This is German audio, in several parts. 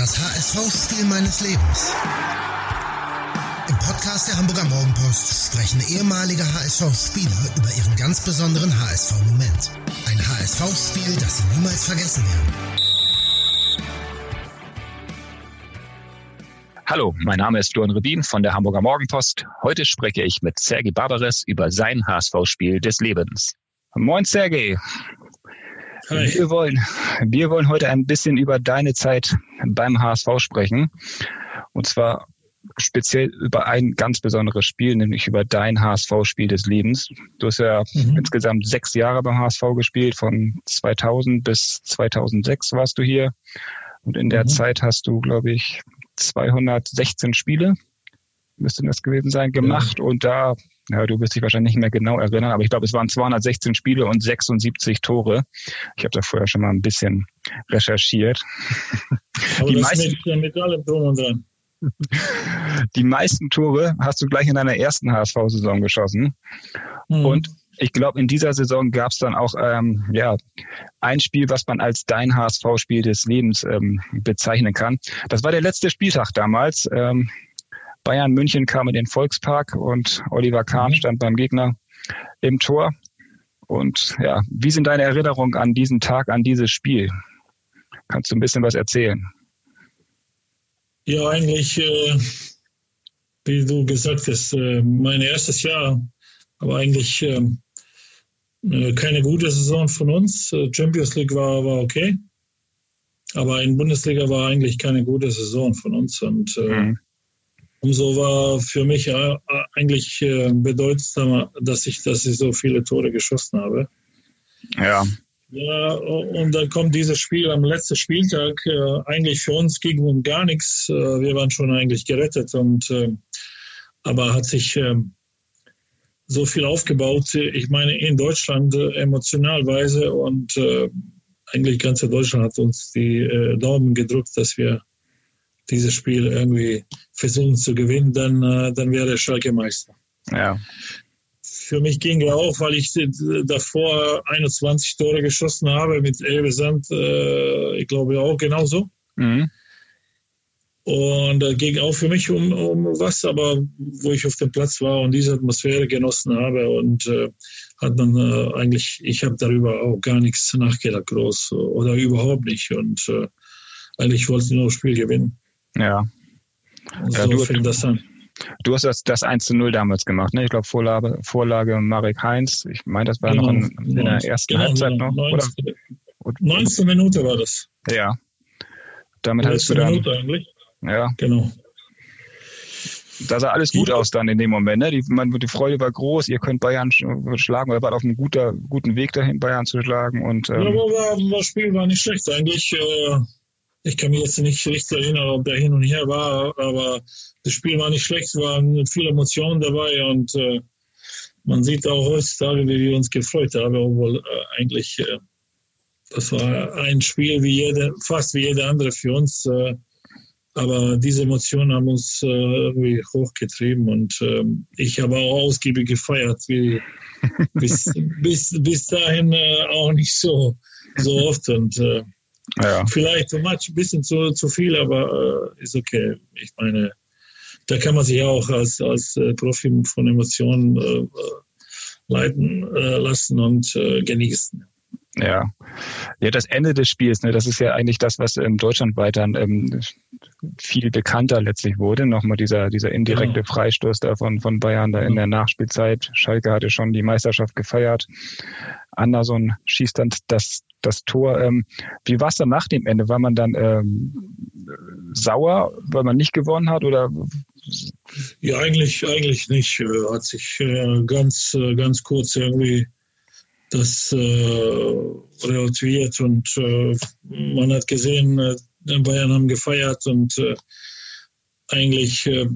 Das HSV-Spiel meines Lebens. Im Podcast der Hamburger Morgenpost sprechen ehemalige HSV-Spieler über ihren ganz besonderen HSV-Moment. Ein HSV-Spiel, das sie niemals vergessen werden. Hallo, mein Name ist Florian Rubin von der Hamburger Morgenpost. Heute spreche ich mit Sergei Barbares über sein HSV-Spiel des Lebens. Moin Sergei. Hi. Wir wollen, wir wollen heute ein bisschen über deine Zeit beim HSV sprechen. Und zwar speziell über ein ganz besonderes Spiel, nämlich über dein HSV-Spiel des Lebens. Du hast ja mhm. insgesamt sechs Jahre beim HSV gespielt, von 2000 bis 2006 warst du hier. Und in der mhm. Zeit hast du, glaube ich, 216 Spiele, müssten das gewesen sein, gemacht. Ja. Und da ja, du wirst dich wahrscheinlich nicht mehr genau erinnern, aber ich glaube, es waren 216 Spiele und 76 Tore. Ich habe da vorher schon mal ein bisschen recherchiert. Aber die meisten, mit, mit allem drum und dran. Die meisten Tore hast du gleich in deiner ersten HSV-Saison geschossen. Mhm. Und ich glaube, in dieser Saison gab es dann auch ähm, ja, ein Spiel, was man als dein HSV-Spiel des Lebens ähm, bezeichnen kann. Das war der letzte Spieltag damals. Ähm, Bayern München kam in den Volkspark und Oliver Kahn mhm. stand beim Gegner im Tor. Und ja, wie sind deine Erinnerungen an diesen Tag, an dieses Spiel? Kannst du ein bisschen was erzählen? Ja, eigentlich, äh, wie du gesagt hast, äh, mein erstes Jahr, aber eigentlich äh, äh keine gute Saison von uns. Äh, Champions League war, war okay, aber in Bundesliga war eigentlich keine gute Saison von uns. Und äh, mhm. Umso war für mich äh, eigentlich äh, bedeutsamer, dass ich, dass ich so viele Tore geschossen habe. Ja. Ja, und dann kommt dieses Spiel am letzten Spieltag. Äh, eigentlich für uns ging um gar nichts. wir waren schon eigentlich gerettet und aber hat sich so viel aufgebaut. Ich meine, in Deutschland emotionalweise und eigentlich ganz Deutschland hat uns die Daumen gedrückt, dass wir dieses Spiel irgendwie versuchen zu gewinnen, dann, äh, dann wäre Schalke Meister. Ja. Für mich ging ja auch, weil ich davor 21 Tore geschossen habe mit Elbe Sand, äh, ich glaube auch genauso. Mhm. Und äh, ging auch für mich um, um was, aber wo ich auf dem Platz war und diese Atmosphäre genossen habe und äh, hat man äh, eigentlich, ich habe darüber auch gar nichts nachgedacht groß oder überhaupt nicht und äh, eigentlich wollte ich nur das Spiel gewinnen. Ja. So ja, du, fängt das an. Du hast das, das 1 zu 0 damals gemacht, ne? Ich glaube, Vorlage, Vorlage Marek Heinz. Ich meine, das war genau, noch in, in der ersten genau, Halbzeit noch. 19, oder? 19 Minute war das. Ja. Damit hattest du dann. Minute eigentlich. Ja. Genau. Da sah alles gut aus dann in dem Moment. Ne? Die, man, die Freude war groß. Ihr könnt Bayern schlagen. Oder wart auf einem guter, guten Weg dahin, Bayern zu schlagen. Und, ähm, ja, aber das Spiel war nicht schlecht. Eigentlich äh, ich kann mich jetzt nicht richtig erinnern, ob der hin und her war, aber das Spiel war nicht schlecht, es waren viele Emotionen dabei und äh, man sieht auch heutzutage, wie wir uns gefreut haben, obwohl äh, eigentlich äh, das war ein Spiel wie jede, fast wie jeder andere für uns. Äh, aber diese Emotionen haben uns äh, irgendwie hochgetrieben und äh, ich habe auch ausgiebig gefeiert, wie bis, bis, bis dahin äh, auch nicht so, so oft. Und ja. Vielleicht so much, ein bisschen zu, zu viel, aber äh, ist okay. Ich meine, da kann man sich auch als, als äh, Profi von Emotionen äh, leiten äh, lassen und äh, genießen. Ja. Ja, das Ende des Spiels, ne, das ist ja eigentlich das, was in Deutschland weiter ähm, viel bekannter letztlich wurde. Nochmal dieser, dieser indirekte genau. Freistoß da von, von Bayern da in der Nachspielzeit. Schalke hatte schon die Meisterschaft gefeiert. Anderson schießt dann das, das Tor. Ähm, wie war es dann nach dem Ende? War man dann ähm, sauer, weil man nicht gewonnen hat oder? Ja, eigentlich, eigentlich nicht. Äh, hat sich äh, ganz, äh, ganz kurz irgendwie das äh, relativiert und äh, man hat gesehen, äh, Bayern haben gefeiert und äh, eigentlich äh,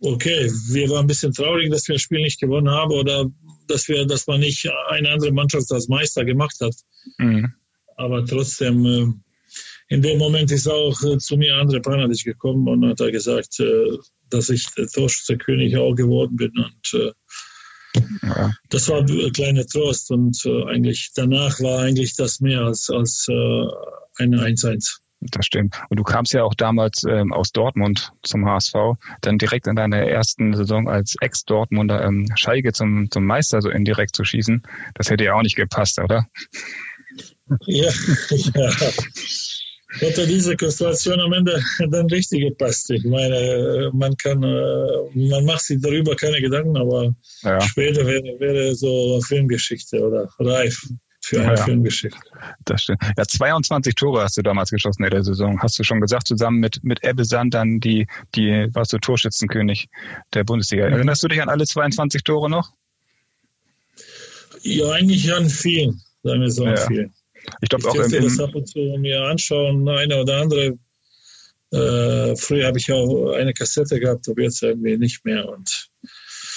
okay, wir waren ein bisschen traurig, dass wir das Spiel nicht gewonnen haben oder dass wir, dass man nicht eine andere Mannschaft als Meister gemacht hat. Mhm. Aber trotzdem, äh, in dem Moment ist auch äh, zu mir André Panadic gekommen und hat er gesagt, äh, dass ich der Torschützenkönig auch geworden bin und äh, ja. Das war ein kleiner Trost und äh, eigentlich danach war eigentlich das mehr als, als äh, eine 1-1. Das stimmt. Und du kamst ja auch damals ähm, aus Dortmund zum HSV, dann direkt in deiner ersten Saison als Ex-Dortmunder ähm, Schalke zum, zum Meister so indirekt zu schießen. Das hätte ja auch nicht gepasst, oder? Ja, ja. Hätte diese Konstellation am Ende dann richtig gepasst. Ich meine, man kann, äh, man macht sich darüber keine Gedanken, aber ja. später wäre, wäre so Filmgeschichte oder reif für eine ja, Filmgeschichte. Das stimmt. Ja, 22 Tore hast du damals geschossen in der Saison. Hast du schon gesagt, zusammen mit, mit Ebbe Sand dann die, die, warst du Torschützenkönig der Bundesliga. Erinnerst du dich an alle 22 Tore noch? Ja, eigentlich an vielen, sagen wir so, an ja. vielen. Ich glaube auch im, das ab und zu mir anschauen, eine oder andere. Äh, früher habe ich auch eine Kassette gehabt, aber jetzt irgendwie nicht mehr. Und,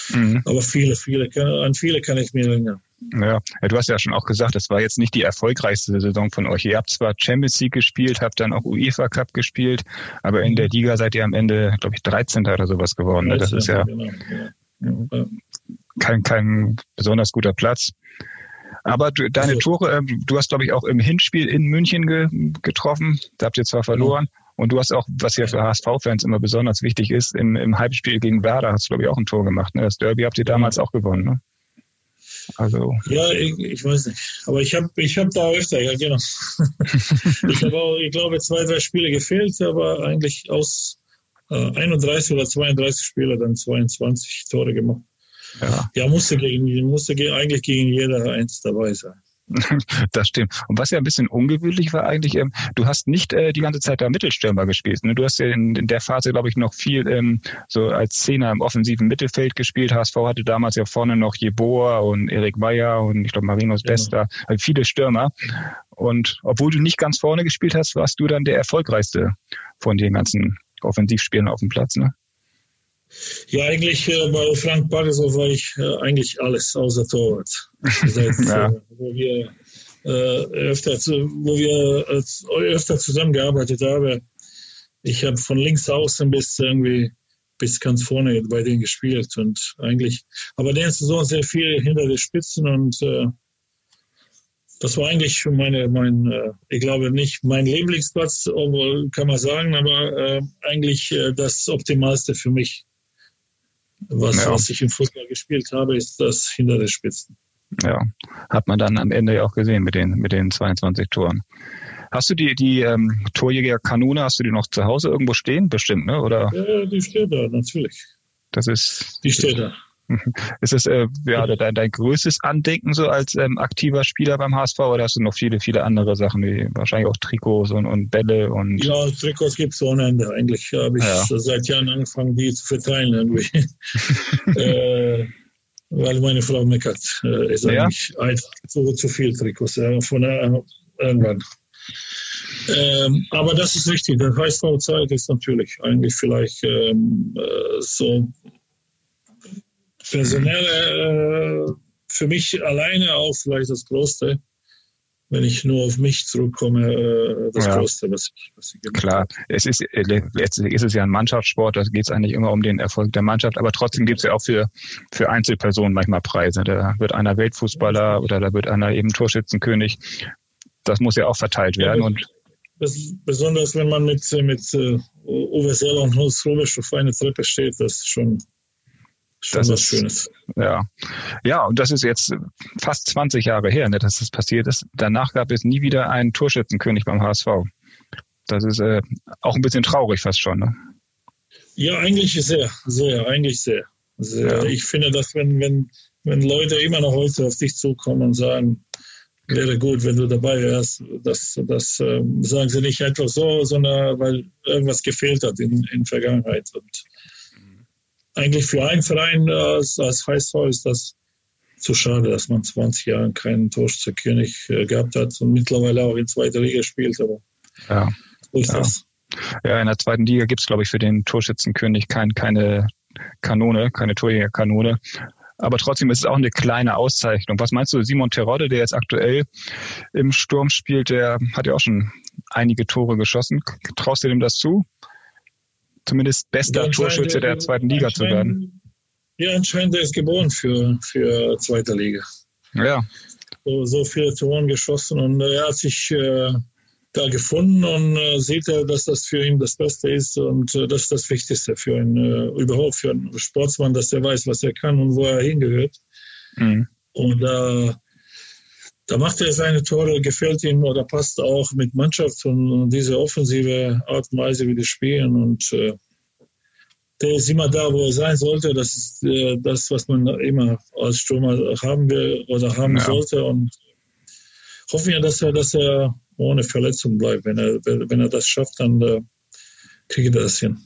mhm. Aber viele, viele, an viele kann ich mir erinnern. Ja, du hast ja schon auch gesagt, es war jetzt nicht die erfolgreichste Saison von euch. Ihr habt zwar Champions League gespielt, habt dann auch UEFA Cup gespielt, aber in der Liga seid ihr am Ende, glaube ich, 13. oder sowas geworden. Ne? Das ist ja genau, kein, kein besonders guter Platz. Aber du, deine also, Tore, ähm, du hast, glaube ich, auch im Hinspiel in München ge getroffen. Da habt ihr zwar verloren. Ja. Und du hast auch, was ja für HSV-Fans immer besonders wichtig ist, im, im Halbspiel gegen Werder hast du, glaube ich, auch ein Tor gemacht. Ne? Das Derby habt ihr damals auch gewonnen. Ne? Also. Ja, ich, ich weiß nicht. Aber ich habe ich hab da öfter, ja, genau. ich habe auch, ich glaube, zwei, drei Spiele gefehlt, aber eigentlich aus äh, 31 oder 32 Spiele dann 22 Tore gemacht. Ja, ja musste, gegen, musste eigentlich gegen jeder eins dabei sein. Das stimmt. Und was ja ein bisschen ungewöhnlich war eigentlich, ähm, du hast nicht äh, die ganze Zeit da Mittelstürmer gespielt. Ne? Du hast ja in, in der Phase, glaube ich, noch viel ähm, so als Zehner im offensiven Mittelfeld gespielt. HSV hatte damals ja vorne noch Jeboa und Erik Meyer und ich glaube Marinos genau. Bester, also viele Stürmer. Und obwohl du nicht ganz vorne gespielt hast, warst du dann der erfolgreichste von den ganzen Offensivspielen auf dem Platz. Ne? Ja, eigentlich äh, bei Frank Parisow war ich äh, eigentlich alles außer Torwart. Seit, ja. äh, wo wir, äh, öfter, wo wir äh, öfter zusammengearbeitet haben. Ich habe von links außen bis irgendwie bis ganz vorne bei denen gespielt und eigentlich, aber der Saison sehr viel hinter den Spitzen und äh, das war eigentlich meine, mein, äh, ich glaube nicht mein Lieblingsplatz, kann man sagen, aber äh, eigentlich das Optimalste für mich was, ja. was ich im Fußball gespielt habe, ist das hinter der Spitzen. Ja, hat man dann am Ende ja auch gesehen mit den, mit den 22 Toren. Hast du die, die ähm, Torjäger-Kanone, hast du die noch zu Hause irgendwo stehen? Bestimmt, ne? Oder? Ja, die steht da, natürlich. Das ist. Die steht da. Ist das äh, ja, dein, dein größtes Andenken so als ähm, aktiver Spieler beim HSV oder hast du noch viele, viele andere Sachen, wie wahrscheinlich auch Trikots und, und Bälle und. Ja, Trikots gibt es ohne Ende. Eigentlich habe ich ja. seit Jahren angefangen, die zu verteilen irgendwie. äh, weil meine Frau meckert. Äh, ist ja? eigentlich einfach zu, zu viel Trikots äh, von äh, irgendwann. Ähm, aber das ist richtig. Das heißt, Zeit ist natürlich eigentlich vielleicht ähm, äh, so personell äh, für mich alleine auch vielleicht das Größte. Wenn ich nur auf mich zurückkomme, äh, das ja. Größte, was ich, was ich Klar, es ist, äh, letztlich ist es ja ein Mannschaftssport, da geht es eigentlich immer um den Erfolg der Mannschaft, aber trotzdem gibt es ja auch für, für Einzelpersonen manchmal Preise. Da wird einer Weltfußballer oder da wird einer eben Torschützenkönig. Das muss ja auch verteilt werden. Ja, und besonders wenn man mit, mit Uwe Seller und Horst Rubisch auf eine Treppe steht, das ist schon Schon das was ist, Schönes. Ja. ja, und das ist jetzt fast 20 Jahre her, ne, dass das passiert ist. Danach gab es nie wieder einen Torschützenkönig beim HSV. Das ist äh, auch ein bisschen traurig fast schon. Ne? Ja, eigentlich sehr, sehr, eigentlich sehr. sehr. Ja. Ich finde, dass wenn, wenn, wenn Leute immer noch heute auf dich zukommen und sagen, wäre gut, wenn du dabei wärst, das, das äh, sagen sie nicht einfach so, sondern weil irgendwas gefehlt hat in, in Vergangenheit. Und eigentlich für einen Verein als, als HSV ist das zu schade, dass man 20 Jahre keinen Torschützenkönig äh, gehabt hat und mittlerweile auch in zweiter Liga spielt. Aber ja. so ist ja. das. Ja, in der zweiten Liga gibt es, glaube ich, für den Torschützenkönig kein, keine Kanone, keine Torjägerkanone. Aber trotzdem ist es auch eine kleine Auszeichnung. Was meinst du, Simon Terodde, der jetzt aktuell im Sturm spielt, der hat ja auch schon einige Tore geschossen. Traust du dem das zu? Zumindest bester Torschütze der zweiten Liga zu werden. Ja, anscheinend er ist geboren für, für zweite Liga. Ja. So, so viele Tore geschossen und er hat sich äh, da gefunden und äh, sieht er, dass das für ihn das Beste ist und äh, das ist das Wichtigste für ihn, äh, überhaupt für einen Sportsmann, dass er weiß, was er kann und wo er hingehört. Mhm. Und äh, da macht er seine Tore, gefällt ihm oder passt auch mit Mannschaft und, und diese offensive Art und Weise, wie die spielen. Und äh, der ist immer da, wo er sein sollte. Das ist äh, das, was man immer als Stürmer haben will oder haben ja. sollte. Und hoffen wir, dass er, dass er ohne Verletzung bleibt. Wenn er, wenn er das schafft, dann äh, kriegt er das hin.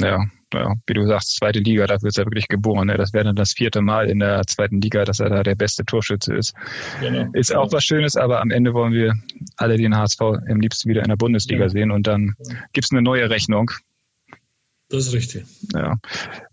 Ja, ja, wie du sagst, zweite Liga, dafür ist er wirklich geboren. Ne? Das wäre dann das vierte Mal in der zweiten Liga, dass er da der beste Torschütze ist. Genau. Ist auch was Schönes, aber am Ende wollen wir alle den HSV am liebsten wieder in der Bundesliga ja. sehen und dann gibt's eine neue Rechnung. Das ist richtig. Ja.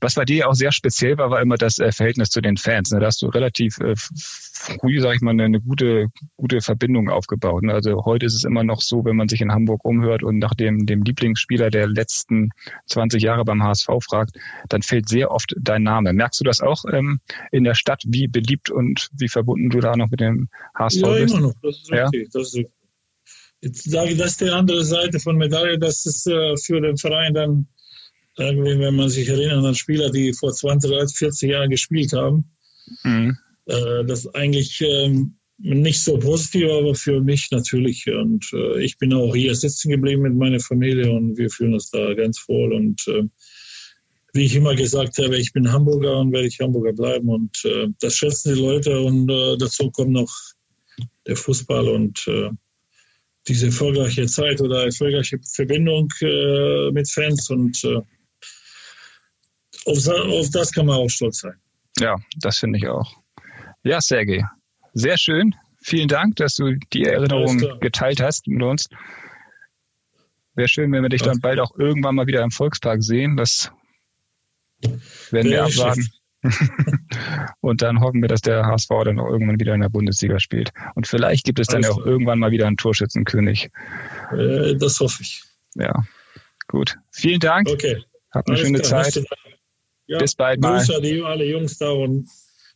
Was bei dir auch sehr speziell war, war immer das äh, Verhältnis zu den Fans. Ne? Da hast du relativ äh, früh, sag ich mal, eine, gute, gute Verbindung aufgebaut. Ne? Also heute ist es immer noch so, wenn man sich in Hamburg umhört und nach dem, dem Lieblingsspieler der letzten 20 Jahre beim HSV fragt, dann fällt sehr oft dein Name. Merkst du das auch ähm, in der Stadt, wie beliebt und wie verbunden du da noch mit dem HSV ja, bist? Ja, immer noch. Das ist richtig. Ja? Das ist richtig. Jetzt sage ich, das ist die andere Seite von Medaille, dass es äh, für den Verein dann irgendwie, wenn man sich erinnert an Spieler, die vor 20, 30, 40 Jahren gespielt haben, mhm. äh, das ist eigentlich ähm, nicht so positiv, aber für mich natürlich. Und äh, ich bin auch hier sitzen geblieben mit meiner Familie und wir fühlen uns da ganz wohl. Und äh, wie ich immer gesagt habe, ich bin Hamburger und werde ich Hamburger bleiben. Und äh, das schätzen die Leute. Und äh, dazu kommt noch der Fußball und äh, diese erfolgreiche Zeit oder erfolgreiche Verbindung äh, mit Fans. Und äh, auf, auf das kann man auch stolz sein. Ja, das finde ich auch. Ja, Sergej, sehr schön. Vielen Dank, dass du die Erinnerung geteilt hast mit uns. Wäre schön, wenn wir dich dann bald auch irgendwann mal wieder im Volkspark sehen. Das werden wir abwarten. und dann hoffen wir, dass der HSV dann auch irgendwann wieder in der Bundesliga spielt. Und vielleicht gibt es dann ja auch irgendwann mal wieder einen Torschützenkönig. Äh, das hoffe ich. Ja, gut. Vielen Dank. Okay. Habt eine Alles schöne klar. Zeit. Ja, Bis bald mal. Grüße an die, alle Jungs da und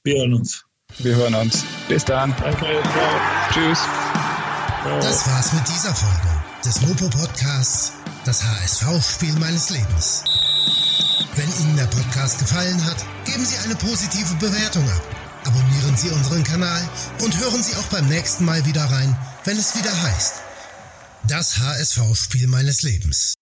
wir hören uns. Wir hören uns. Bis dann. Danke. Ciao. Tschüss. Ciao. Das war's mit dieser Folge des Mopo Podcasts, das HSV-Spiel meines Lebens. Wenn Ihnen der Podcast gefallen hat, geben Sie eine positive Bewertung ab. Abonnieren Sie unseren Kanal und hören Sie auch beim nächsten Mal wieder rein, wenn es wieder heißt. Das HSV-Spiel meines Lebens.